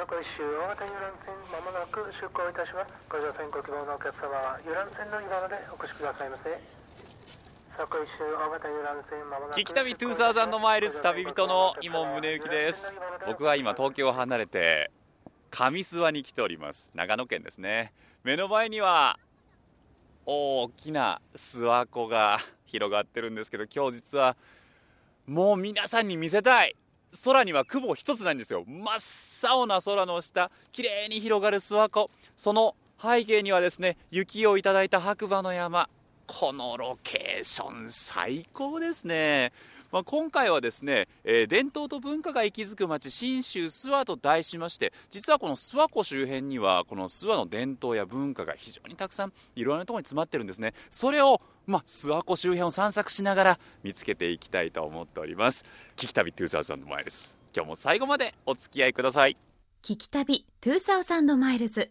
佐古市大型遊覧船まもなく出港いたします。ご乗船ご希望のお客様は遊覧船の今までお越しくださいませ。佐古市大型遊覧船まもなく聞き旅2000マイルズ旅人の伊門宗行です僕は今東京を離れて上諏訪に来ております長野県ですね目の前には大きな諏訪湖が広がってるんですけど今日実はもう皆さんに見せたい空には雲一つないんですよ。真っ青な空の下綺麗に広がる諏訪湖。その背景にはですね雪をいただいた白馬の山。このロケーション最高ですね。まあ、今回はですね、えー、伝統と文化が息づく町信州諏訪と題しまして実はこの諏訪湖周辺にはこの諏訪の伝統や文化が非常にたくさんいろいろなところに詰まってるんですね。それをまあ、諏訪湖周辺を散策しながら見つけていきたいと思っております。聞き旅2000マイルズ。今日も最後までお付き合いください。聞き旅2000マイルズ。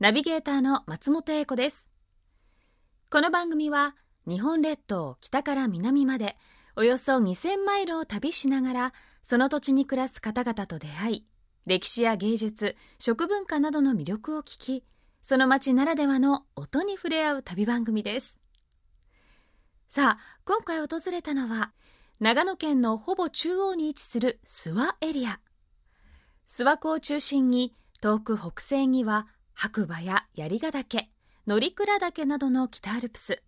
ナビゲーターの松本英子です。この番組は日本列島北から南までおよそ2000マイルを旅しながらその土地に暮らす方々と出会い歴史や芸術食文化などの魅力を聞きその街ならではの音に触れ合う旅番組です。さあ今回訪れたのは長野県のほぼ中央に位置する諏訪エリア。諏訪湖を中心に遠く北西には白馬や槍ヶ岳乗鞍岳などの北アルプス。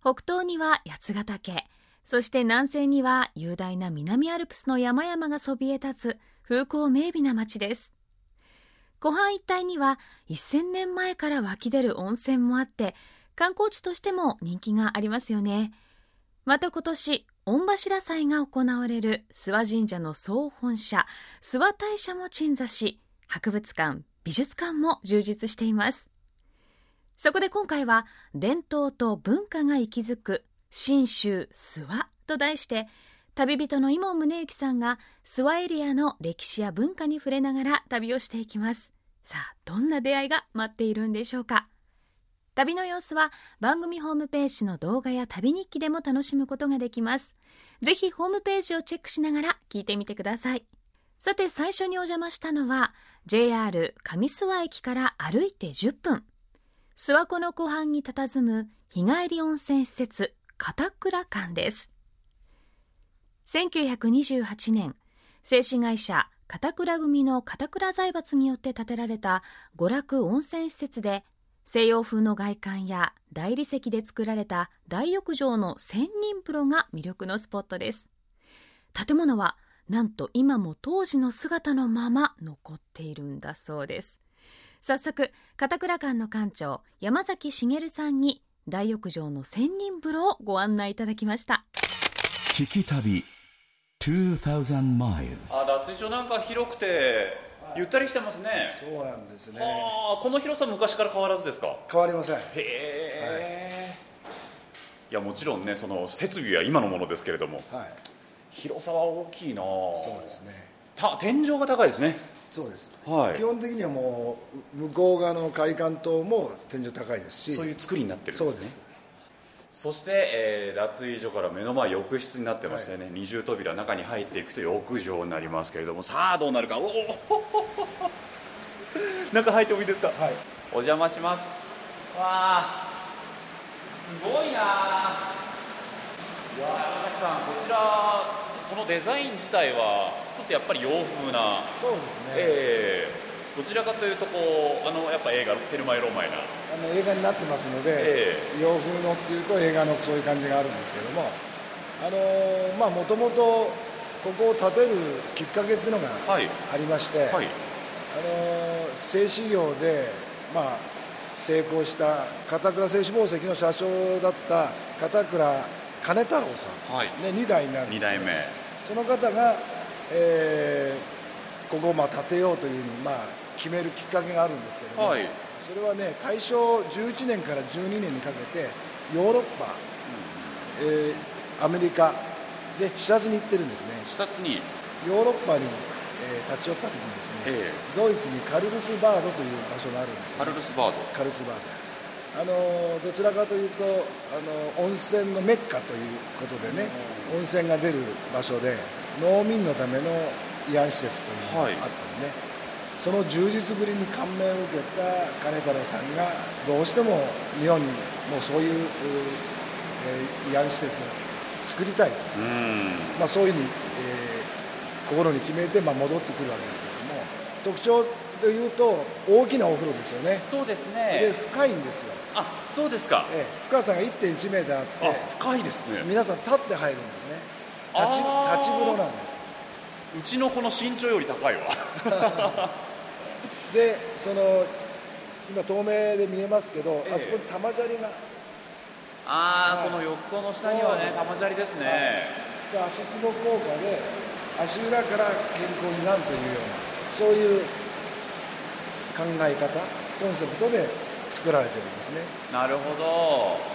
北東には八ヶ岳。そして南西には雄大な南アルプスの山々がそびえ立つ風光明媚な町です。湖畔一帯には1000年前から湧き出る温泉もあって観光地としても人気がありますよね。また今年、御柱祭が行われる諏訪神社の総本社、諏訪大社も鎮座し、博物館、美術館も充実しています。そこで今回は伝統と文化が息づく信州諏訪と題して旅人の伊門宗行さんが諏訪エリアの歴史や文化に触れながら旅をしていきます。さあどんな出会いが待っているんでしょうか。旅の様子は番組ホームページの動画や旅日記でも楽しむことができます。ぜひホームページをチェックしながら聞いてみてください。さて最初にお邪魔したのは JR 上諏訪駅から歩いて10分。諏訪湖の湖畔に佇む日帰り温泉施設片倉館です。1928年製紙会社片倉組の片倉財閥によって建てられた娯楽温泉施設で西洋風の外観や大理石で作られた大浴場の千人風呂が魅力のスポットです。建物はなんと今も当時の姿のまま残っているんだそうです。早速片倉館の館長山崎茂さんに大浴場の千人風呂をご案内いただきました。聞き旅2000 miles あ脱衣所なんか広くてゆったりしてますね。そうなんですね。あこの広さ昔から変わらずですか？変わりません。へえ、はい、いやもちろんねその設備は今のものですけれども、はい、広さは大きいなそうですね。た天井が高いですねそうです、はい、基本的にはもう向こう側の海岸島も天井高いですし。そういう作りになってるんですね。そうです。そして、えー、脱衣所から目の前浴室になってましてね、はい、二重扉中に入っていくと浴場になりますけれども。さあどうなるか。おお 中入ってもいいですか？はい。お邪魔します。わあすごいなわ山崎さんこちらこのデザイン自体はとやっぱり洋風な。そうですね、えー、どちらかというとこうあのやっぱ映画「テルマエ・ローマイナ」あの映画になってますので、えー、洋風のっていうと映画のそういう感じがあるんですけどもあのまあもともとここを建てるきっかけっていうのがありまして、はい。はい、あの製紙業でまあ成功した片倉製紙紡績の社長だった片倉金太郎さん、はい、ね、2代になるんですけどその方がえー、ここをまあ建てようというふうにまあ決めるきっかけがあるんですけども、はい、それはね大正11年から12年にかけてヨーロッパ、うん、えー、アメリカで視察に行ってるんですね。視察に？ヨーロッパに、えー、立ち寄った時にですね、えー、ドイツにカルルスバードという場所があるんです、ね、カルルスバード。カルルスバード。あのどちらかというとあの温泉のメッカということでね、温泉が出る場所で農民のための慰安施設というのがあったんですね、はい、その充実ぶりに感銘を受けた金太郎さんがどうしても日本にもうそういう、えー、慰安施設を作りたいと、まあ、そういうふうに、えー、心に決めて、まあ、戻ってくるわけですけれども特徴でいうと大きなお風呂ですよね。そうですね。で深いんですよ。あそうですか、ええ、深さが1.1メートルあって深いですね。皆さん立って入るんですね立ち立ち風呂なんです。うちのこの身長より高いわ。でその今透明で見えますけど、ええ、あそこに玉砂利が。ああ、はい、この浴槽の下にはね玉砂利ですね、はい、で足つぼ効果で足裏から健康になるというようなそういう考え方コンセプトで作られてるんですね。なるほど。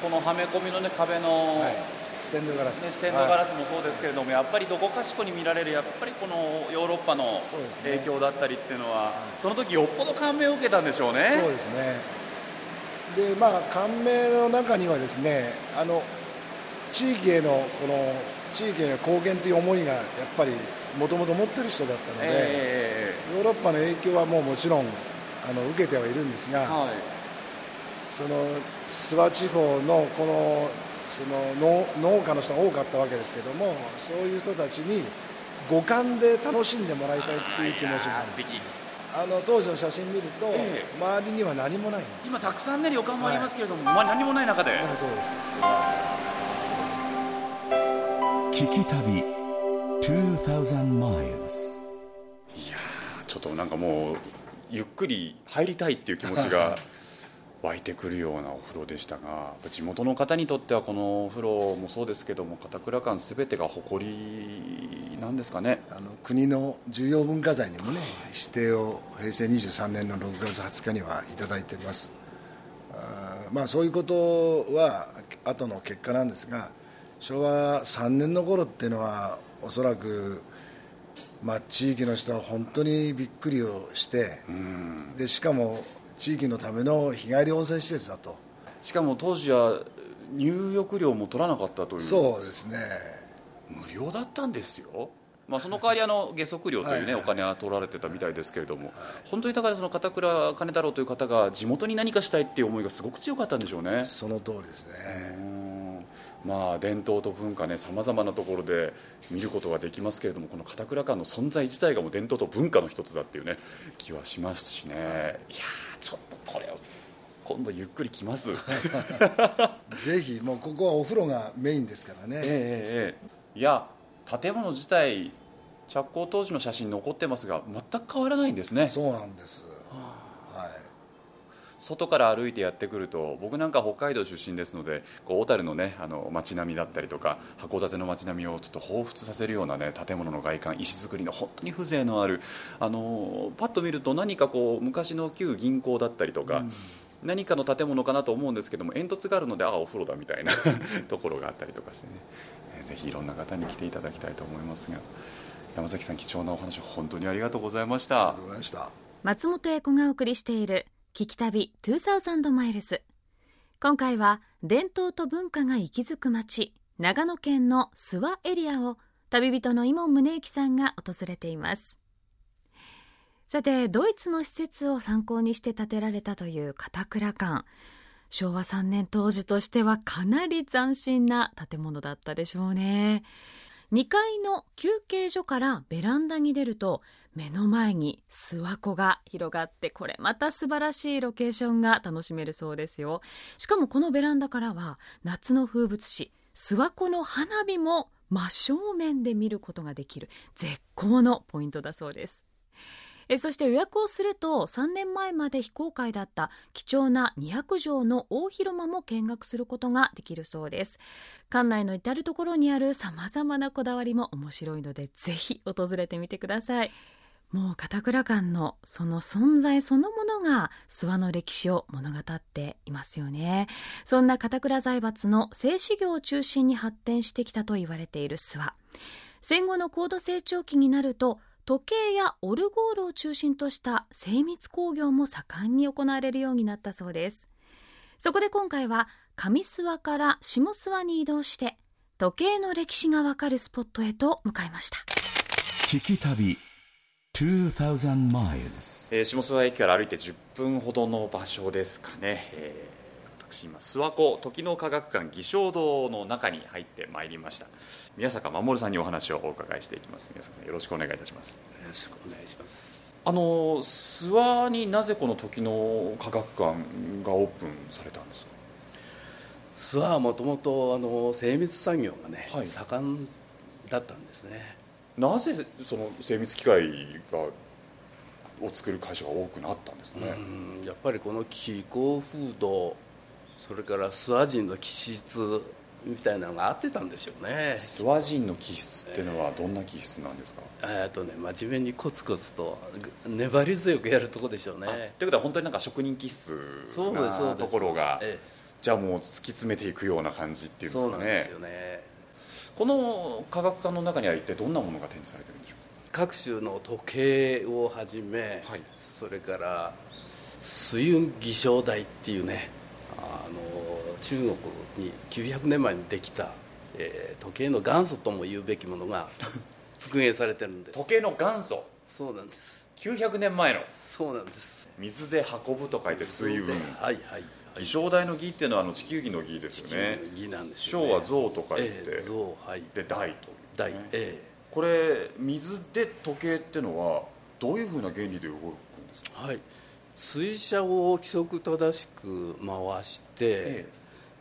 このはめ込みのね壁の、はい、ステンドガラス、ね、ステンドガラスもそうですけれども、はい、やっぱりどこかしこに見られるやっぱりこのヨーロッパの影響だったりっていうのはそ、ね,、の時よっぽど感銘を受けたんでしょうね。そうですね。でまあ感銘の中にはですねあの地域へのこの地域への貢献という思いがやっぱりもともと持ってる人だったので、えー、ヨーロッパの影響はもうもちろんあの受けてはいるんですが、はい、その諏訪地方のこのその農家の人が多かったわけですけどもそういう人たちに五感で楽しんでもらいたいっていう気持ちがあるんです。あの当時の写真見ると、ええ、周りには何もない今たくさんね旅館もありますけれども、はい、まあ、何もない中で、そうです。聞き旅2000 miles いやちょっとなんかもうゆっくり入りたいっていう気持ちが 湧いてくるようなお風呂でしたが地元の方にとってはこのお風呂もそうですけども片倉館すべてが誇りなんですかね？あの国の重要文化財にもね指定を平成23年の6月20日にはいただいています。あまあそういうことは後の結果なんですが昭和3年の頃っていうのはおそらくまあ、地域の人は本当にびっくりをして、でしかも地域のための日帰り温泉施設だと。しかも当時は入浴料も取らなかったという。そうですね。無料だったんですよ。まあ、その代わりあの下足料という、ね、お金は取られてたみたいですけれども、本当にだからその片倉金太郎という方が地元に何かしたいっていう思いがすごく強かったんでしょうね。その通りですね。まあ、伝統と文化ねさまざまなところで見ることができますけれどもこの片倉館の存在自体がもう伝統と文化の一つだっていうね気はしますしね。い。やちょっとこれを今度ゆっくり来ます。ぜひもうここはお風呂がメインですからね。ええええいや建物自体着工当時の写真残ってますが全く変わらないんですね。そうなんです外から歩いてやってくると僕なんか北海道出身ですのでこう小樽のねあの街並みだったりとか函館の街並みをちょっと彷彿させるようなね建物の外観石造りの本当に風情のあるあのパッと見ると何かこう昔の旧銀行だったりとか、うん。何かの建物かなと思うんですけども煙突があるのでああお風呂だみたいな ところがあったりとかしてね、えー、ぜひいろんな方に来ていただきたいと思いますが。山崎さん貴重なお話本当にありがとうございました。ありがとうございました松本英子がお送りしている聞き旅2000マイルズ今回は伝統と文化が息づく街長野県の諏訪エリアを旅人の伊門宗行さんが訪れています。さてドイツの施設を参考にして建てられたという片倉館。昭和3年当時としてはかなり斬新な建物だったでしょうね。2階の休憩所からベランダに出ると目の前に諏訪湖が広がってこれまた素晴らしいロケーションが楽しめるそうですよ。しかもこのベランダからは夏の風物詩諏訪湖の花火も真正面で見ることができる絶好のポイントだそうです。えそして予約をすると3年前まで非公開だった貴重な200畳の大広間も見学することができるそうです。館内の至る所にあるさまざまなこだわりも面白いのでぜひ訪れてみてください。もう片倉館のその存在そのものが諏訪の歴史を物語っていますよね。そんな片倉財閥の製紙業を中心に発展してきたと言われている諏訪。戦後の高度成長期になると時計やオルゴールを中心とした精密工業も盛んに行われるようになったそうです。そこで今回は上諏訪から下諏訪に移動して時計の歴史がわかるスポットへと向かいました。聞き旅2000 miles えー下諏訪駅から歩いて10分ほどの場所ですかね、えー私今諏訪湖時の科学館偽証堂の中に入ってまいりました宮坂守さんにお話をお伺いしていきます。宮坂さんよろしくお願いいたします。よろしくお願いします。あの諏訪になぜこの時の科学館がオープンされたんです？か諏訪はもともとあの精密産業がね、はい。盛んだったんですね。なぜその精密機械がを作る会社が多くなったんですかね、うんやっぱりこの気候風土それから諏訪人の気質みたいなのが合ってたんでしょうね。諏訪人の気質っていうのはどんな気質なんですか、えっとね真面目にコツコツとぐ粘り強くやるとこでしょうね。ということは本当になんか職人気質なところがえじゃあもう突き詰めていくような感じっていえうんですかね。そうなんですよね。この科学館の中には一体どんなものが展示されてるんでしょ各種の時計をはじめ、はい。それから水運儀象台っていうねあの中国に900年前にできた、えー時計の元祖とも言うべきものが 復元されてるんです。時計の元祖？そうなんです。900年前の？そうなんです。水で運ぶと書いて水運。はいはいはい。気象台の儀っていうのはあの地球儀の儀ですよね。儀なんですよ、ね、小は象と書いて、ええ象はい。で大と。大えこれ水で時計っていうのはどういうふうな原理で動くんですか？えはい。水車を規則正しく回して、え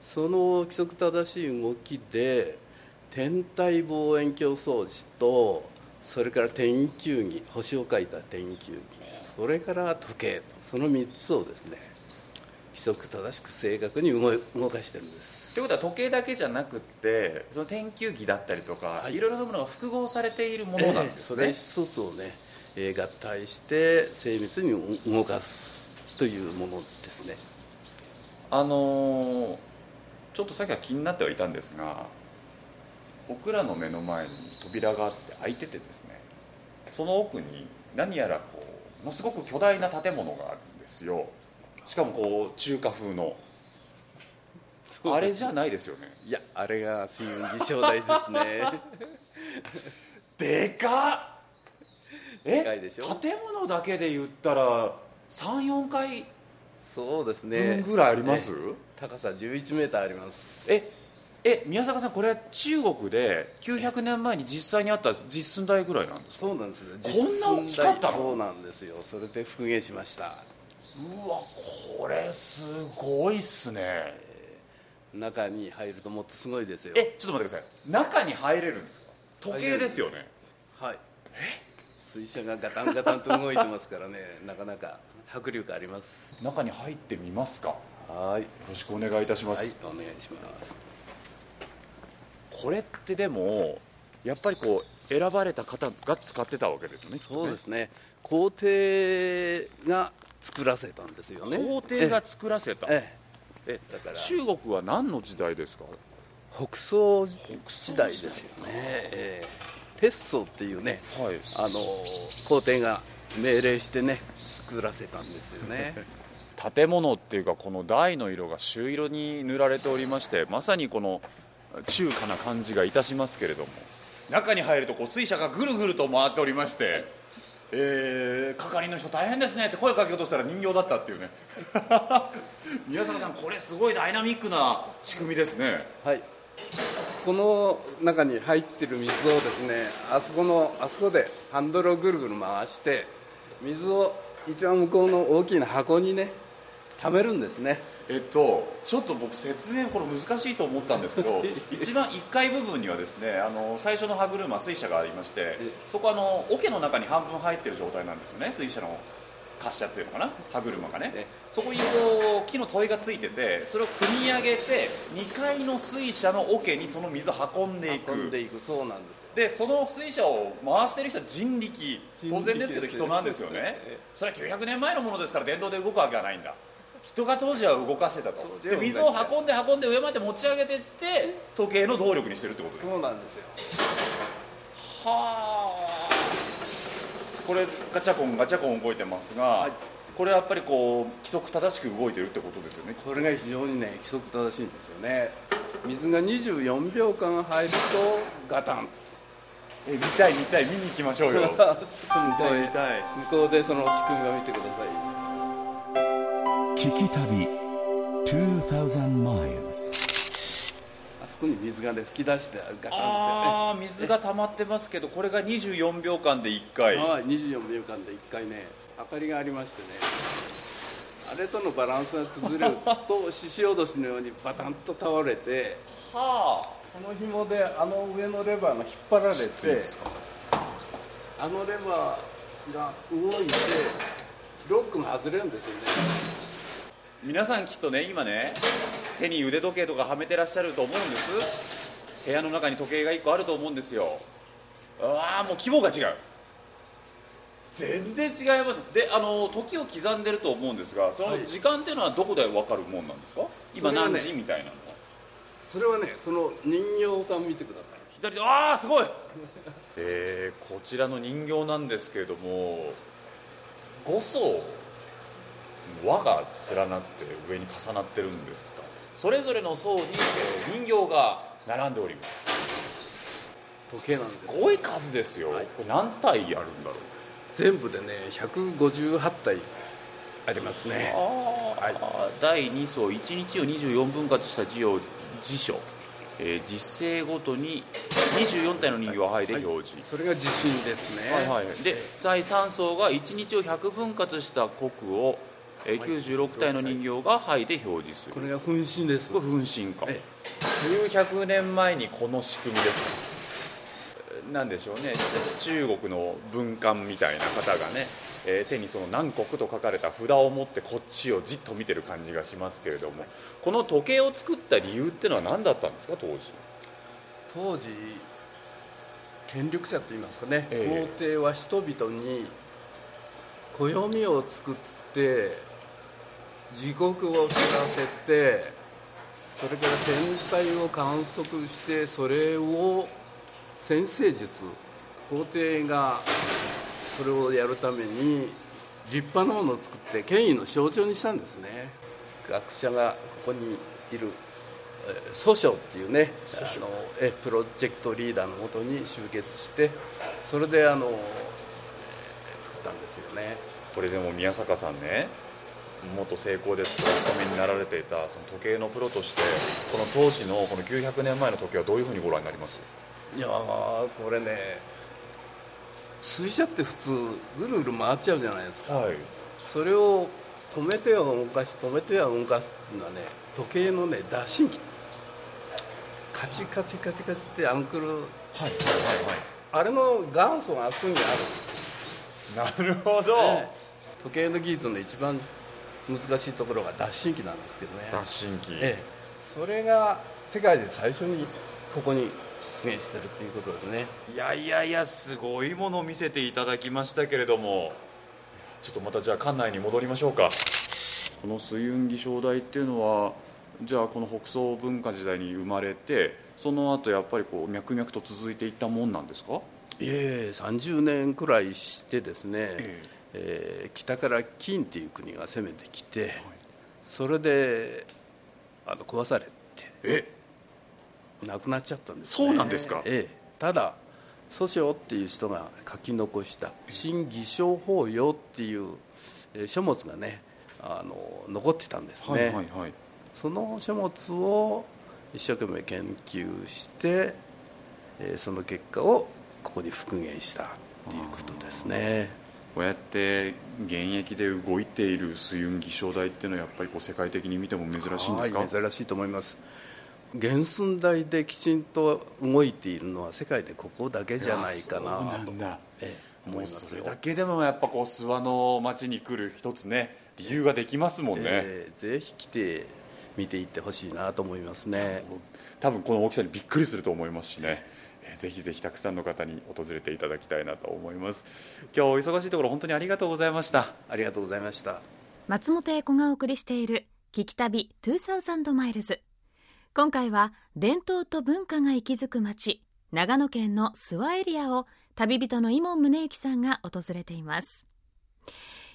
その規則正しい動きで天体望遠鏡装置とそれから天球儀星を描いた天球儀それから時計とその3つをですね規則正しく正確に動かしてるんです。ということは時計だけじゃなくってその天球儀だったりとか、はい。い、ろいろなものが複合されているものなんですね、ええそれ一つをね、えー合体して精密に動かすというものですね。あのーちょっとさっきは気になってはいたんですが僕らの目の前に扉があって開いててですねその奥に何やらこうものすごく巨大な建物があるんですよ。しかもこう中華風の。あれじゃないですよね。いやあれが水運儀象台ですね。でかっ。えでかいでしょ？建物だけで言ったら34階そうですね。分ぐらいあります？え高さ11メーターあります。ええ宮坂さんこれは中国で900年前に実際にあった実寸大ぐらいなんですか？そうなんですこんな大きかったの？そうなんですよ。それで復元しました。うわこれすごいっすね。中に入るともっとすごいですよ。えちょっと待ってください。中に入れるんですか？時計ですよね。はい。水車がガタンガタンと動いてますからね。なかなか迫力あります。中に入ってみますか？よはい。ろしくお願いいたします、はいお願いします。これってでもやっぱりこう選ばれた方が使ってたわけですよね。そうですね。皇帝が作らせたんですよね。皇帝が作らせた。ええ。えだから。中国は何の時代ですか？北宋時代ですよね、ええ。鉄宋っていうねはい。あの皇帝が命令してね作らせたんですよね 建物っていうかこの台の色が朱色に塗られておりましてまさにこの中華な感じがいたしますけれども。中に入るとこう水車がぐるぐると回っておりましてえー、係の人大変ですねって声かけようとしたら人形だったっていうね。宮坂さんこれすごいダイナミックな仕組みですね。はい。この中に入ってる水をですねあそこのあそこでハンドルをぐるぐる回して水を一番向こうの大きな箱にね貯めるんですね。えっとちょっと僕説明これ難しいと思ったんですけど 一番1階部分にはですねあの最初の歯車水車がありましてそこあの桶の中に半分入ってる状態なんですよね水車の滑車っていうのかな歯車がね。ねそこにこう木の問いがついててそれを組み上げて2階の水車の桶にその水を運んでいく。運んでいく。そうなんですよ。でその水車を回してる人は人力。当然ですけど人なんですよね。ええ。それは900年前のものですから電動で動くわけはないんだ人が当時は動かしてたと。で水を運んで運んで上まで持ち上げてって時計の動力にしてるってことですそうなんですよはあ。これガチャコンガチャコン動いてますが、これやっぱりこう規則正しく動いてるってことですよね。これが非常にね規則正しいんですよね。水が24秒間入るとガタン。え見たい見たい。見に行きましょうよ。向こうへ向こうでその仕組みを見てください聞き旅2000 miles あそこに水がね吹き出してあるかああ水が溜まってますけどこれが24秒間で1回。はい24秒間で1回ね明かりがありましてね。あれとのバランスが崩れると獅子おどしのようにバタンと倒れてはあ。この紐であの上のレバーが引っ張られてあのレバーが動いてロックが外れるんですよね皆さんきっとね今ね手に腕時計とかはめてらっしゃると思うんです。部屋の中に時計が1個あると思うんですよ。ああもう規模が違う。全然違います。であの時を刻んでると思うんですがその時間っていうのはどこで分かるもんなんですか、今何時、みたいなのそれはねその人形さん見てください。左でああすごい。えー、こちらの人形なんですけれども5層輪が連なって上に重なってるんですか？それぞれの層に、えー、人形が並んでおります。時計なんですすごい数ですよ、はい、これ何体あるんだろう？全部でね158体ありますね。はい、第2層1日を24分割した字を辞書、えー、実勢ごとに24体の人形を剥い。で表示、はい。はい、それが地震ですね、はいはい、で第3層が1日を100分割した国をえー、96体の人形が剥いで表示する。これが分身です。これ分身か、ええ、900年前にこの仕組みです。かなんでしょうね。中国の文官みたいな方がね、えー、手にその南国と書かれた札を持ってこっちをじっと見てる感じがしますけれどもこの時計を作った理由っていうのは何だったんですか当時。当時権力者といいますかね、え。皇帝は人々に暦を作って時刻を知らせてそれから天体を観測してそれを先生術皇帝がそれをやるために立派なものを作って権威の象徴にしたんですね。学者がここにいる訴訟っていうねあのえプロジェクトリーダーのもとに集結してそれであの作ったんですよね。これでも宮坂さんね元成功でお勤めになられていたその時計のプロとしてこの当時のこの900年前の時計はどういうふうにご覧になります？いやこれね水車って普通ぐるぐる回っちゃうじゃないですか、はい、それを止めては動かし止めては動かすっていうのはね時計のね脱芯機カチカチカチカチってアンクル、はいはいはいはい、あれの元祖があそこにある。なるほど、ね、時計の技術の一番難しいところが脱芯機なんですけどね。脱芯機、ええ、それが世界で最初にここに出現してるっていうことでね。いやいやいやすごいものを見せていただきましたけれども。ちょっとまたじゃあ館内に戻りましょうか。この水運儀章台っていうのはじゃあこの北宋文化時代に生まれてその後やっぱりこう脈々と続いていったもんなんですか？いえ30年くらいしてですね、えええー、北から金っていう国が攻めてきて、はい、それであの壊されてえ？亡くなっちゃったんです、ね、そうなんですか、ええ、ただ蘇生っていう人が書き残した「新偽証法要」っていう、えー、書物がねあの残ってたんですね、はいはいはい、その書物を一生懸命研究して、えー、その結果をここに復元したっていうことですねこうやって現役で動いている水運儀章台っていうのはやっぱりこう世界的に見ても珍しいんですか？珍しいと思います。原寸大できちんと動いているのは世界でここだけじゃないかなと。ええ、思いますそれだけでもやっぱこう諏訪の町に来る一つね理由ができますもんね、えー、ぜひ来て見ていってほしいなと思いますね。多分この大きさにびっくりすると思いますしね、えー、ぜひぜひたくさんの方に訪れていただきたいなと思います。今日お忙しいところ本当にありがとうございました。ありがとうございました。松本英子がお送りしている聞き旅2000マイルズ。今回は伝統と文化が息づく町長野県の諏訪エリアを旅人の伊門宗行さんが訪れています。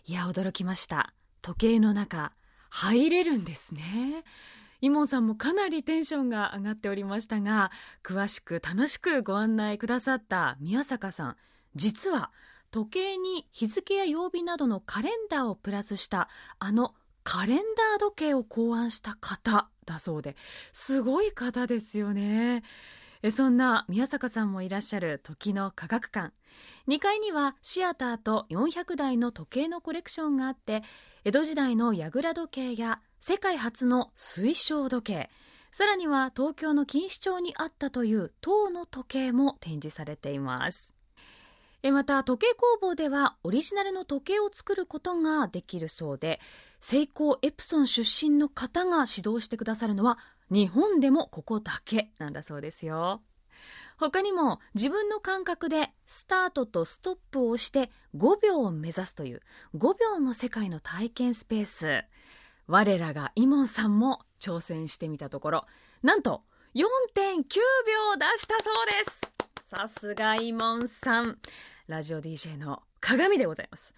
いや驚きました。時計の中入れるんですねイモンさんもかなりテンションが上がっておりましたが詳しく楽しくご案内くださった宮坂さん。実は時計に日付や曜日などのカレンダーをプラスしたあのカレンダー時計を考案した方だそうですごい方ですよね。そんな宮坂さんもいらっしゃる時の科学館。2階にはシアターと400台の時計のコレクションがあって江戸時代の櫓時計や世界初の水晶時計。さらには東京の錦糸町にあったという塔の時計も展示されています。また時計工房ではオリジナルの時計を作ることができるそうでセイコーエプソン出身の方が指導してくださるのは日本でもここだけなんだそうですよ。他にも自分の感覚でスタートとストップを押して5秒を目指すという5秒の世界の体験スペース。我らがイモンさんも挑戦してみたところなんと4.9秒出したそうです。さすがイモンさん。ラジオ DJ の鏡でございます。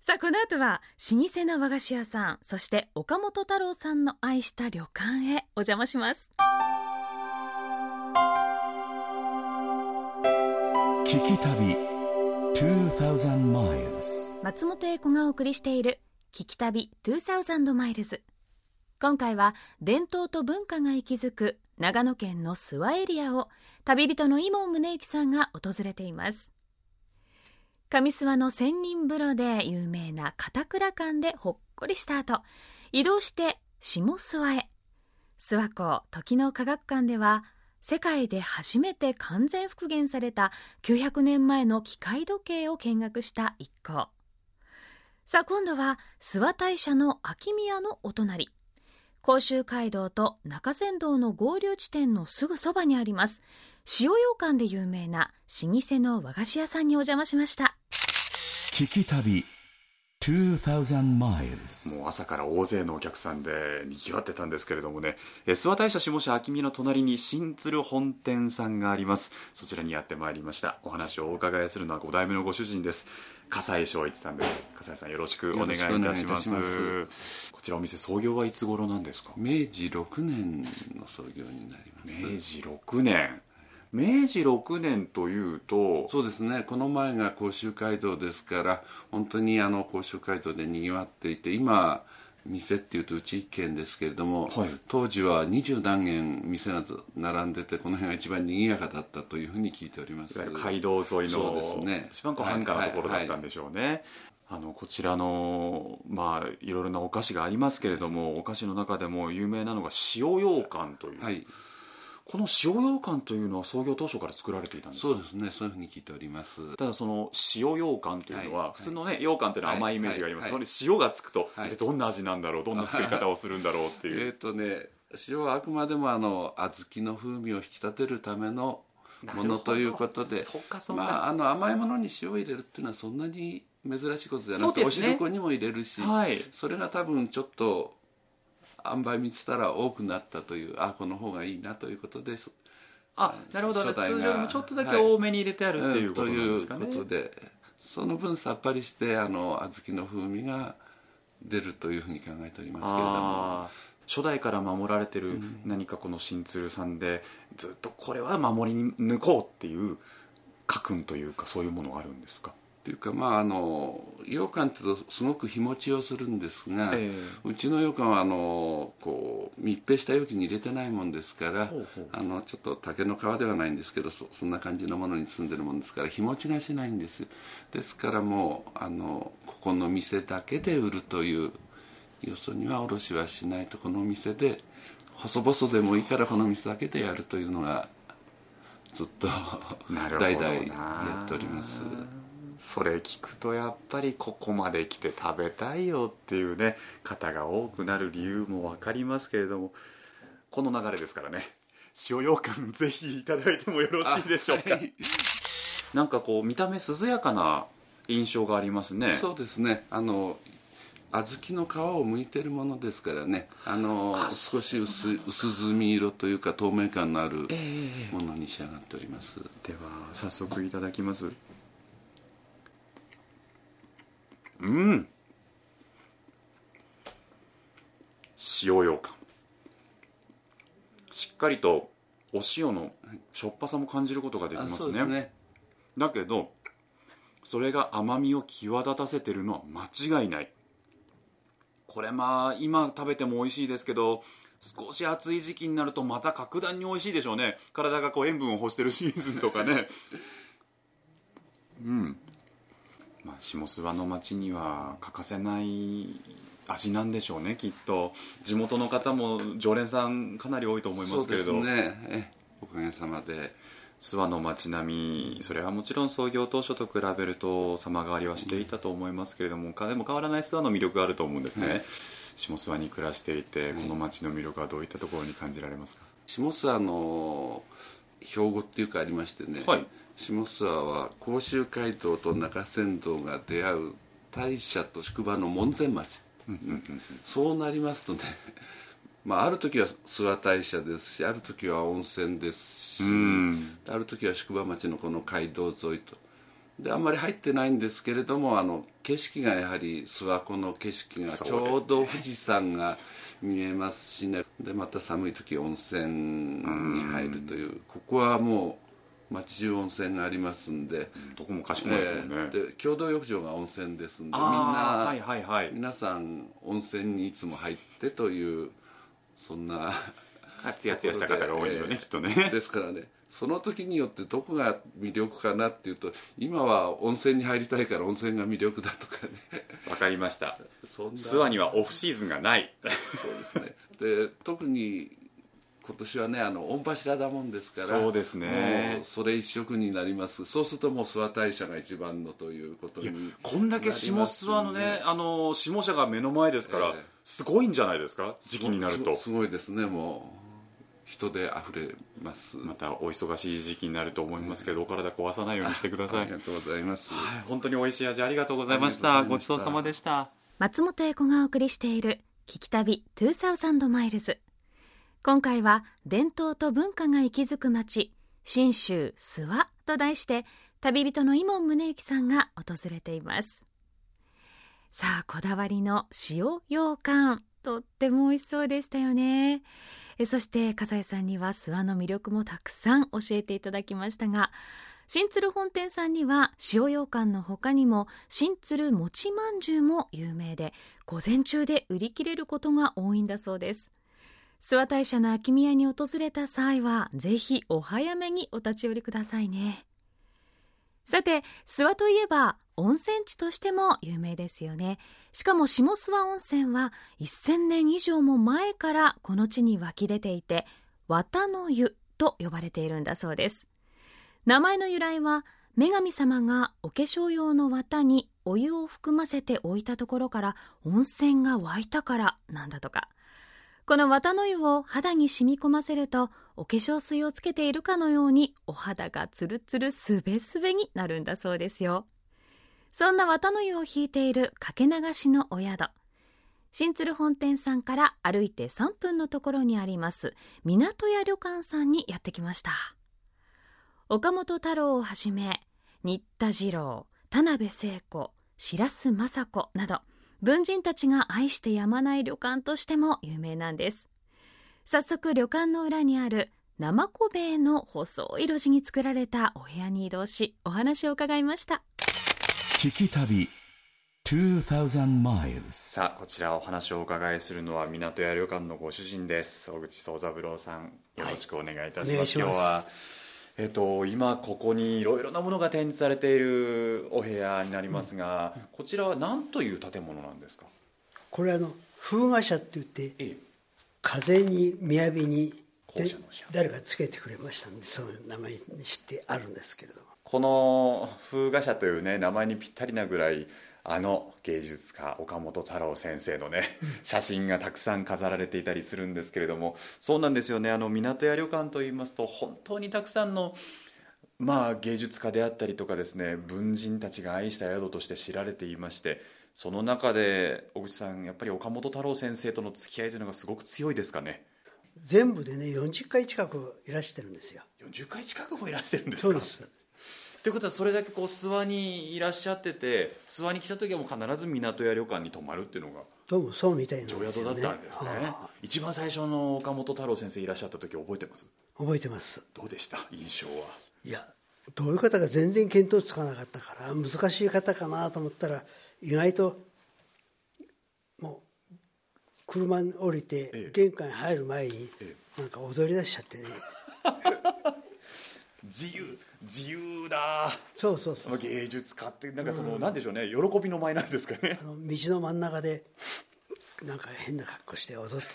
さあこの後は老舗の和菓子屋さんそして岡本太郎さんの愛した旅館へお邪魔します。聞き旅2000 miles 松本英子がお送りしている聞き旅2000マイルズ今回は伝統と文化が息づく長野県の諏訪エリアを旅人の伊門宗行さんが訪れています。上諏訪の仙人風呂で有名な片倉館でほっこりした後移動して下諏訪へ。諏訪湖時の科学館では世界で初めて完全復元された900年前の機械時計を見学した一行。さあ今度は諏訪大社の秋宮のお隣。甲州街道と中山道の合流地点のすぐそばにあります。塩羊羹で有名な老舗の和菓子屋さんにお邪魔しました。聞き旅2000 miles もう朝から大勢のお客さんでにぎわってたんですけれどもね。え諏訪大社下社秋見の隣に新鶴本店さんがあります。そちらにやってまいりました。お話をお伺いするのは5代目のご主人です笠井翔一さんです。笠井さんよろしくお願いいたします。こちらお店創業はいつ頃なんですか？明治6年の創業になります。明治6年。明治6年というとそうですね。この前が甲州街道ですから本当にあの甲州街道でにぎわっていて今店っていうとうち一軒ですけれども、はい、当時は二十何軒店が並んでてこの辺が一番賑やかだったというふうに聞いております。街道沿いの、ね、一番こう繁華なところだったんでしょうね、はいはい。あのこちらのまあいろいろなお菓子がありますけれどもお菓子の中でも有名なのが塩羊羹という、はい、この塩羊羹というのは創業当初から作られていたんですそうですね。そういうふうに聞いております。ただその塩羊羹というのは、はい、普通のね羊羹というのは甘いイメージがあります、はい、はい、塩がつくと、はい、どんな味なんだろうどんな作り方をするんだろうっていう。えっとね塩はあくまでもあの小豆の風味を引き立てるためのものということでまあ、あの甘いものに塩を入れるっていうのはそんなに珍しいことじゃなくて、ね、お汁粉にも入れるし、はい、それが多分ちょっと塩梅見てたら多くなったというあこの方がいいなということですあなるほど。通常よりもちょっとだけ多めに入れてある、はい、っていうことなんですかね、ということでその分さっぱりしてあの小豆の風味が出るというふうに考えておりますけれども。初代から守られてる何かこの新鶴さんでずっとこれは守り抜こうっていう家訓というかそういうものがあるんですか？っていうかまああの羊羹ってとすごく日持ちをするんですが、えー、うちの羊羹はあのこう密閉した容器に入れてないもんですからあのちょっと竹の皮ではないんですけどそそんな感じのものに包んでるもんですから日持ちがしないんですですからもうあのここの店だけで売るというよそには卸はしないとこの店で細々でもいいからこの店だけでやるというのがずっと 代々やっております。それ聞くとやっぱりここまで来て食べたいよっていうね方が多くなる理由も分かりますけれどもこの流れですからね。塩羊羹ぜひいただいてもよろしいでしょうか、はい、なんかこう見た目涼やかな印象がありますね。そうですね。あの小豆の皮を剥いてるものですからね。あの少し薄薄墨色というか透明感のあるものに仕上がっております、えー、では早速いただきますうん。塩羊羹。かりとお塩のしょっぱさも感じることができますね。ね。だけどそれが甘みを際立たせてるのは間違いない。これまあ今食べても美味しいですけど少し暑い時期になるとまた格段に美味しいでしょうね。体がこう塩分を欲してるシーズンとかね。うんまあ下諏訪の町には欠かせない味なんでしょうねきっと。地元の方も常連さんかなり多いと思いますけれど。そうですね。おかげさまで。諏訪の街並みそれはもちろん創業当初と比べると様変わりはしていたと思いますけれども、でも変わらない諏訪の魅力があると思うんですね、はい、下諏訪に暮らしていてこの街の魅力はどういったところに感じられますか？下諏訪の標語っていうかありましてね、はい、下諏訪は甲州街道と中山道が出会う大社と宿場の門前町。そうなりますとね まあ、ある時は諏訪大社ですしある時は温泉ですしある時は宿場町のこの街道沿いと。であんまり入ってないんですけれどもあの景色がやはり諏訪湖の景色がちょうど富士山が見えますしね。でまた寒い時温泉に入るというここはもう町中温泉がありますんで。どこもかしこもですもんね、えー、で共同浴場が温泉ですんでみんな、はいはいはい、皆さん温泉にいつも入ってというそんなツヤツヤした方が多いんでしょうね、きっとね。ですからねその時によってどこが魅力かなっていうと今は温泉に入りたいから温泉が魅力だとかね。わかりました。諏訪にはオフシーズンがない。そうですね。で特に今年はねあの御柱だもんですからそうですね。それ一色になります。そうするともう諏訪大社が一番のということにこんだけ下諏訪のねあの下社が目の前ですから、えー、すごいんじゃないですか？時期になると。すごいですねもう人で溢れます。またお忙しい時期になると思いますけど、お体壊さないようにしてください。ありがとうございます、はい、本当に美味しい味ありがとうございましたごちそうさまでした。松本英子がお送りしている聞き旅2000マイルズ今回は伝統と文化が息づく町信州諏訪と題して旅人の伊門宗行さんが訪れています。さあこだわりの塩羊羹とっても美味しそうでしたよね。えそして笠井さんには諏訪の魅力もたくさん教えていただきましたが新鶴本店さんには塩羊羹の他にも新鶴餅まんじゅうも有名で午前中で売り切れることが多いんだそうです。諏訪大社の秋宮に訪れた際は、ぜひお早めにお立ち寄りくださいね。さて、諏訪といえば温泉地としても有名ですよね。しかも下諏訪温泉は1000年以上も前からこの地に湧き出ていて、綿の湯と呼ばれているんだそうです。名前の由来は、女神様がお化粧用の綿にお湯を含ませて置いたところから温泉が湧いたからなんだとか。この綿の湯を肌に染み込ませるとお化粧水をつけているかのようにお肌がツルツルすべすべになるんだそうですよ。そんな綿の湯を引いているかけ流しのお宿新鶴本店さんから歩いて3分のところにあります港屋旅館さんにやってきました。岡本太郎をはじめ新田次郎田辺聖子白洲雅子など文人たちが愛してやまない旅館としても有名なんです。早速旅館の裏にある生小塀の細い路地に作られたお部屋に移動しお話を伺いました。聞き旅2000 miles さあこちらお話をお伺いするのは港屋旅館のご主人です。小口宗三郎さんよろしくお願いいたします、はい、今日はえっと、今ここにいろいろなものが展示されているお部屋になりますが、うん、こちらは何という建物なんですか？これあの風画社って言って、ええ、風に雅に誰かつけてくれましたんでその名前にしてあるんですけれども。この風画社というね名前にぴったりなぐらいあの芸術家岡本太郎先生のね、写真がたくさん飾られていたりするんですけれどもそうなんですよね。あの港屋旅館といいますと本当にたくさんのまあ芸術家であったりとかですね文人たちが愛した宿として知られていましてその中で小口さんやっぱり岡本太郎先生との付き合いというのがすごく強いですかね？全部でね40回近くいらしてるんですよ。40回近くもいらしてるんですか？そうですということはそれだけこう諏訪にいらっしゃってて諏訪に来た時はもう必ず港屋旅館に泊まるっていうのがどうもそうみたいなね、宿だったんですね。一番最初の岡本太郎先生いらっしゃった時覚えてます？覚えてます。どうでした？印象は。いやどういう方が全然見当つかなかったから難しい方かなと思ったら意外ともう車に降りて玄関に入る前になんか踊り出しちゃってね。自由自由だ。そうそうそう。芸術家ってなんかその、うん、なんでしょうね。喜びの舞なんですかね。あの道の真ん中でなんか変な格好して踊って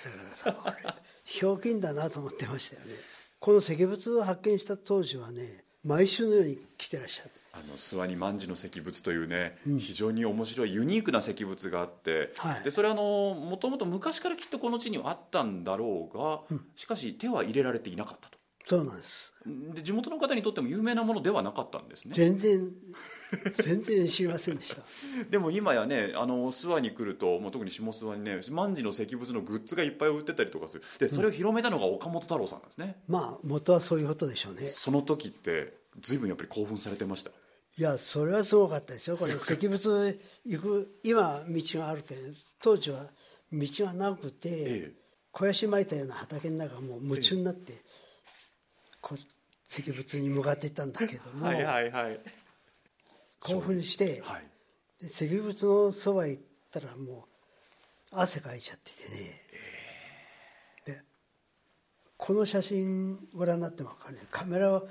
たからさ。ひょうきんだなと思ってましたよね。この石仏を発見した当時はね毎週のように来てらっしゃる。あの諏訪に万事の石仏というね、うん、非常に面白いユニークな石仏があって、はい、でそれはもともと昔からきっとこの地にはあったんだろうが、うん、しかし手は入れられていなかったとそうなんです。で地元の方にとっても有名なものではなかったんですね。全然全然知りませんでした。でも今やねあの諏訪に来るともう特に下諏訪にね万事の石仏のグッズがいっぱい売ってたりとかする。でそれを広めたのが岡本太郎さんなんですね、うん、まあ元はそういうことでしょうね。その時って随分やっぱり興奮されてました？いやそれはすごかったですよ。これ石仏行く今道があるけど当時は道がなくて、ええ、肥やしまいたような畑の中もう夢中になって、えこ石仏に向かっていったんだけどもはいはいはい。興奮して、はい、石仏のそばへ行ったらもう汗かいちゃっててね、えー、でこの写真ご覧になっても分かるねカメラは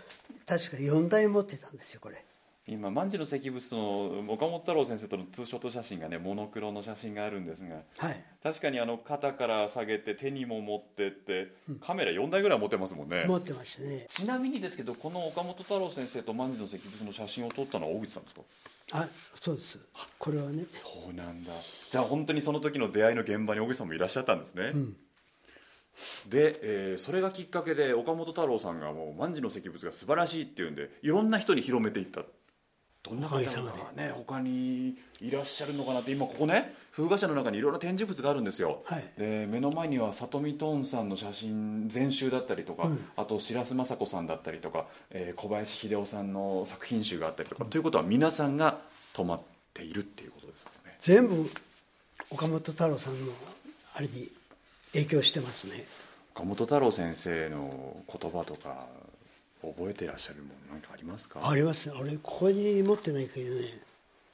確か4台持ってたんですよこれ今万事の石仏の岡本太郎先生とのツーショット写真がねモノクロの写真があるんですが、はい、確かにあの肩から下げて手にも持ってって、うん、カメラ4台ぐらい持ってますもんね。持ってましたね。ちなみにですけどこの岡本太郎先生と万事の石仏の写真を撮ったのは大口さんですか？あそうです。これはね。そうなんだ。じゃあ本当にその時の出会いの現場に大口さんもいらっしゃったんですね、うん。で、えー、それがきっかけで岡本太郎さんがもう万事の石仏が素晴らしいっていうんでいろんな人に広めていったどんな方がね他にいらっしゃるのかなって今ここね風画社の中にいろいろ展示物があるんですよ、はい、で目の前には里見トーンさんの写真全集だったりとか、うん、あと白洲雅子さんだったりとか、えー、小林秀夫さんの作品集があったりとか、うん、ということは皆さんが泊まっているっていうことですよね。全部岡本太郎さんのあれに影響してますね。岡本太郎先生の言葉とか覚えてらっしゃるもの何かありますか？あります俺ここに持ってないけどね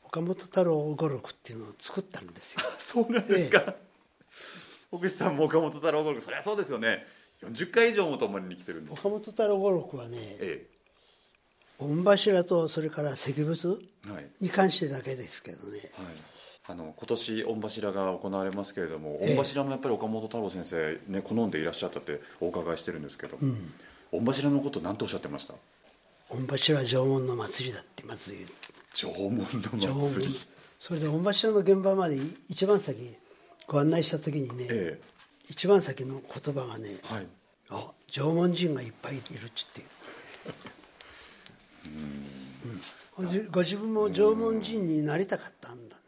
岡本太郎語録っていうのを作ったんですよ。そうなんですか、ええ、奥さんも岡本太郎語録そりゃそうですよね。40回以上も共に来てるんです岡本太郎語録はね、ええ、御柱とそれから石仏に関してだけですけどね、はい。あの今年御柱が行われますけれども、御柱もやっぱり岡本太郎先生、ね、好んでいらっしゃったってお伺いしてるんですけど、うん、御柱のこと何とおっしゃってました？御柱は縄文の祭りだってまず言う。縄文の祭り。それで御柱の現場まで一番先ご案内した時にね、ええ、一番先の言葉がね、はい、あ縄文人がいっぱいいるっちってう。ん、ご自分も縄文人になりたかったんだね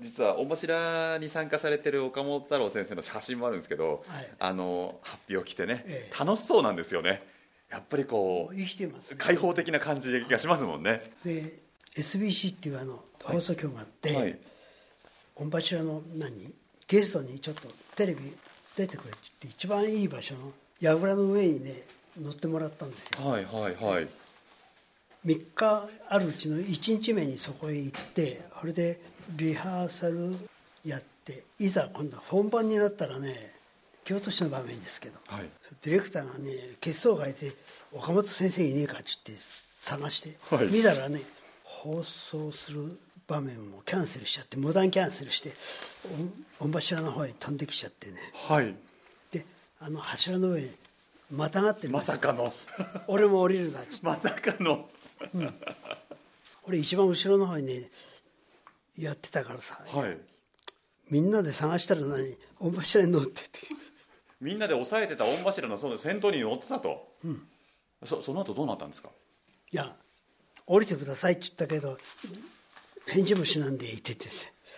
実は御柱に参加されてる岡本太郎先生の写真もあるんですけど、はい、あの発表着てね、ええ、楽しそうなんですよね。やっぱりこう生きてます、ね、開放的な感じがしますもんね。で SBC っていうあの放送局があって、はい、御柱の何？ゲストにちょっとテレビ出てくれって一番いい場所の櫓の上にね乗ってもらったんですよ。はいはいはい。3日あるうちの1日目にそこへ行ってそれでリハーサルやっていざ今度は本番になったらね京都市の場面ですけど、はい、ディレクターがね血相を変えて「岡本先生いねえか」って言って探して、はい、見たらね放送する場面もキャンセルしちゃって無断キャンセルして御柱の方へ飛んできちゃってね、はい、であの柱の上またがってるまさかの。俺も降りるなって。まさかの、うん、俺一番後ろの方にねやってたからさ、はい、みんなで探したら何？御柱に乗ってて。みんなで抑えてた御柱のその先頭に乗ってたと、うん、そその後どうなったんですか？いや降りてくださいって言ったけど返事もしなんでいてて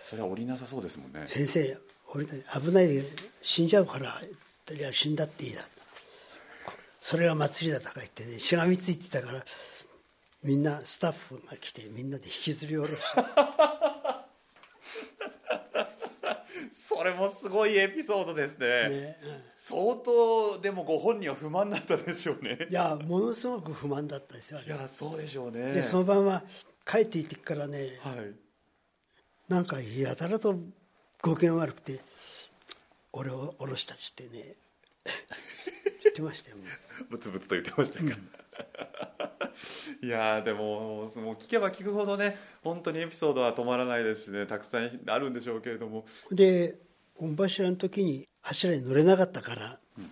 それは降りなさそうですもんね。先生降りて危ないで死んじゃうからいや死んだっていいだ。それが祭りだとか言ってねしがみついてたからみんなスタッフが来てみんなで引きずり下ろしてそれもすごいエピソードですね、ね。うん、相当でもご本人は不満だったでしょうね。いやものすごく不満だったですよいやそうでしょうね。でその晩は帰っていってからね、はい、なんかやたらとご機嫌悪くて俺を下ろしたちってね。言ってましたよブツブツと言ってましたか、うん、いやでももう聞けば聞くほどね本当にエピソードは止まらないですしねたくさんあるんでしょうけれども。で御柱の時に柱に乗れなかったから、うん、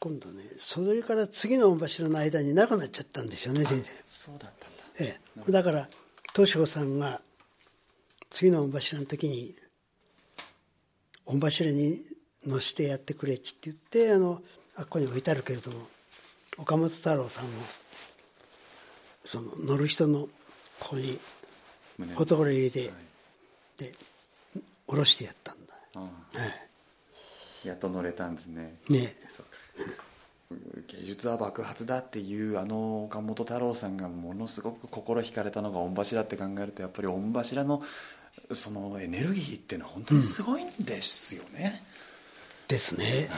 今度ねそれから次の御柱の間になくなっちゃったんですよね全然そうだったんだ、ええ、だから敏子さんが次の御柱の時に御柱に乗せてやってくれって言ってあのあっこに置いてあるけれども岡本太郎さんもその乗る人のここに。懐入れて、はい、で下ろしてやったんだ、はい、やっと乗れたんですね。ね芸術は爆発だっていうあの岡本太郎さんがものすごく心惹かれたのが御柱って考えるとやっぱり御柱のそのエネルギーっていうのは本当にすごいんですよね、うん、ですね、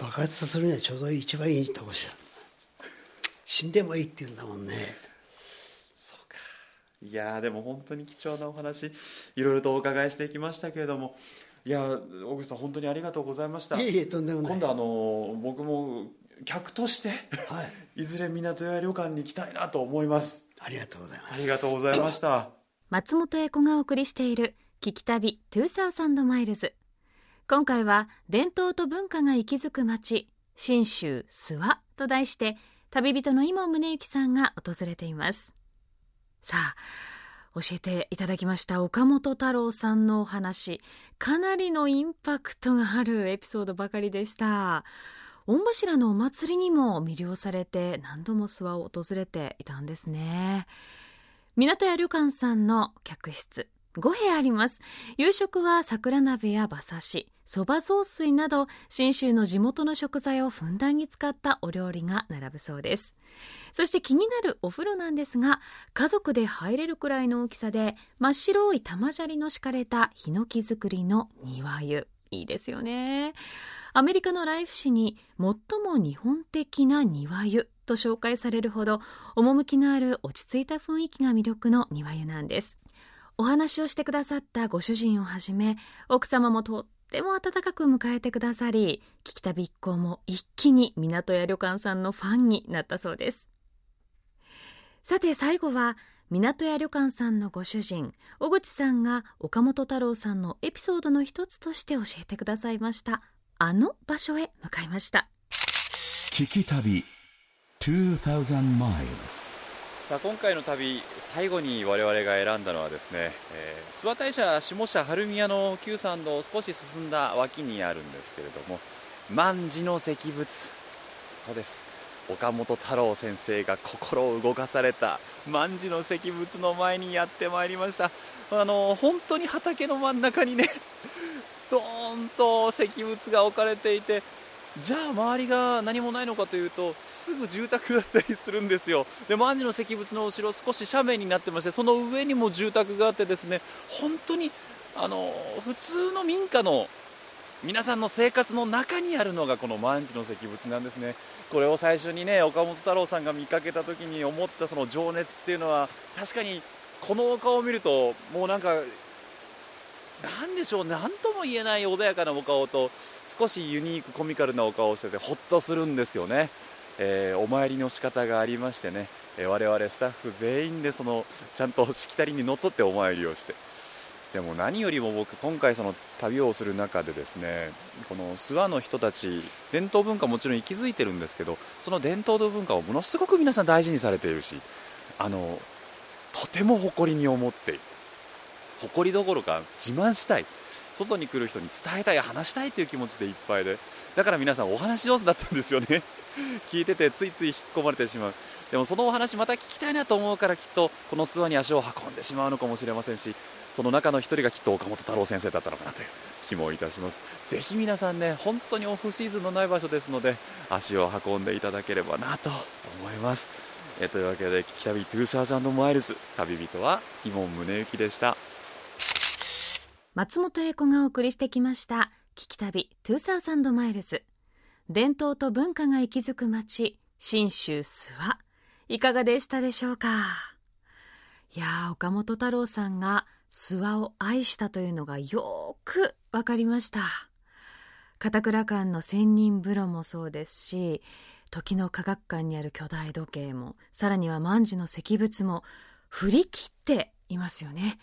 うん、爆発するにはちょうど一番いいとこじゃ死んでもいいって言うんだもんね。そうか。いやでも本当に貴重なお話いろいろとお伺いしていきましたけれども。いや小口さん本当にありがとうございました。いえいえとんでもない。今度あの僕も客として、はい、いずれ港屋旅館に行きたいなと思います。ありがとうございます。ありがとうございました。松本英子がお送りしている聞き旅2000マイルズ。今回は伝統と文化が息づく街信州諏訪と題して旅人の今宗行さんが訪れています。さあ教えていただきました岡本太郎さんのお話。かなりのインパクトがあるエピソードばかりでした。御柱のお祭りにも魅了されて何度も諏訪を訪れていたんですね。港屋旅館さんの客室。5部屋あります。夕食は桜鍋や馬刺しそば雑炊など信州の地元の食材をふんだんに使ったお料理が並ぶそうです。そして気になるお風呂なんですが家族で入れるくらいの大きさで真っ白い玉砂利の敷かれたヒノキ作りの庭湯。いいですよね。アメリカのライフ誌に最も日本的な庭湯と紹介されるほど趣のある落ち着いた雰囲気が魅力の庭湯なんです。お話をしてくださったご主人をはじめ奥様もとっても温かく迎えてくださり聞き旅一行も一気に港屋旅館さんのファンになったそうです。さて最後は港屋旅館さんのご主人小口さんが岡本太郎さんのエピソードの一つとして教えてくださいました。あの場所へ向かいました。聞き旅2000 miles さあ今回の旅最後に我々が選んだのはですね、えー、諏訪大社下社晴宮の旧参道を少し進んだ脇にあるんですけれども万事の石仏。そうです。岡本太郎先生が心を動かされた万事の石仏の前にやってまいりました。あの本当に畑の真ん中にねドーンと石仏が置かれていてじゃあ周りが何もないのかというとすぐ住宅だったりするんですよ。で万事の石仏の後ろ少し斜面になってましてその上にも住宅があってですね本当にあの普通の民家の皆さんの生活の中にあるのがこの万事の石仏なんですね。これを最初にね岡本太郎さんが見かけた時に思ったその情熱っていうのは確かにこの丘を見るともうなんかなんでしょう何とも言えない穏やかなお顔と少しユニークコミカルなお顔をしててほっとするんですよね、えー、お参りの仕方がありましてね、えー、我々スタッフ全員でそのちゃんとしきたりにのっとってお参りをして。でも何よりも僕今回その旅をする中でですねこの諏訪の人たち伝統文化もちろん息づいてるんですけどその伝統の文化をものすごく皆さん大事にされているしあのとても誇りに思っている。誇りどころか自慢したい。外に来る人に伝えたい話したいという気持ちでいっぱいで。だから皆さんお話上手だったんですよね。聞いててついつい引っ込まれてしまう。でもそのお話また聞きたいなと思うからきっとこの諏訪に足を運んでしまうのかもしれませんしその中の一人がきっと岡本太郎先生だったのかなという気もいたします。ぜひ皆さんね本当にオフシーズンのない場所ですので足を運んでいただければなと思います。えというわけで「聞き旅2000マイルズ」旅人は伊門宗行でした。松本英子がお送りしてきました「聞き旅2000マイルズ」伝統と文化が息づく街信州諏訪。いかがでしたでしょうか？いや岡本太郎さんが諏訪を愛したというのがよくわかりました。片倉館の仙人風呂もそうですし時の科学館にある巨大時計もさらには万事の石仏も振り切っていますよね。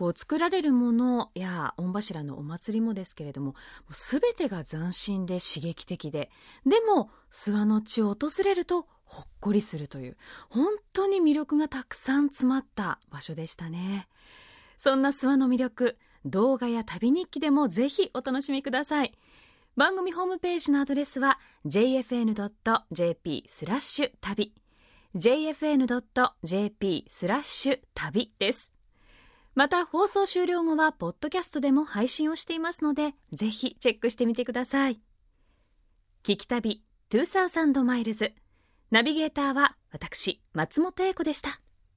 こう作られるものや御柱のお祭りもですけれども全てが斬新で刺激的ででも諏訪の地を訪れるとほっこりするという本当に魅力がたくさん詰まった場所でしたね。そんな諏訪の魅力動画や旅日記でもぜひお楽しみください。番組ホームページのアドレスは jfn.jp スラッシュ旅。jfn.jp スラッシュ旅です。また放送終了後はポッドキャストでも配信をしていますのでぜひチェックしてみてください。聞き旅2000マイルズ。ナビゲーターは私松本英子でした。